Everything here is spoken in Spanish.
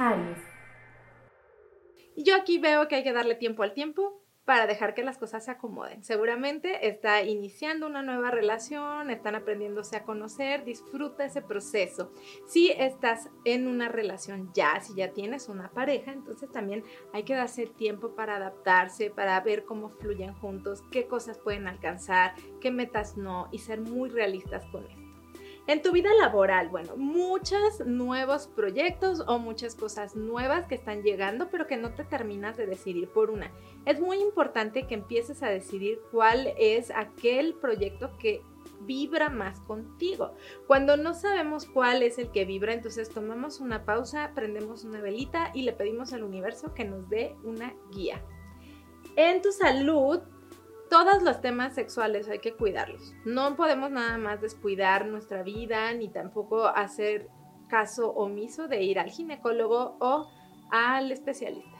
Aries. Yo aquí veo que hay que darle tiempo al tiempo para dejar que las cosas se acomoden. Seguramente está iniciando una nueva relación, están aprendiéndose a conocer, disfruta ese proceso. Si estás en una relación ya, si ya tienes una pareja, entonces también hay que darse tiempo para adaptarse, para ver cómo fluyen juntos, qué cosas pueden alcanzar, qué metas no y ser muy realistas con esto. En tu vida laboral, bueno, muchos nuevos proyectos o muchas cosas nuevas que están llegando, pero que no te terminas de decidir por una. Es muy importante que empieces a decidir cuál es aquel proyecto que vibra más contigo. Cuando no sabemos cuál es el que vibra, entonces tomamos una pausa, prendemos una velita y le pedimos al universo que nos dé una guía. En tu salud, todos los temas sexuales hay que cuidarlos. No podemos nada más descuidar nuestra vida ni tampoco hacer caso omiso de ir al ginecólogo o al especialista.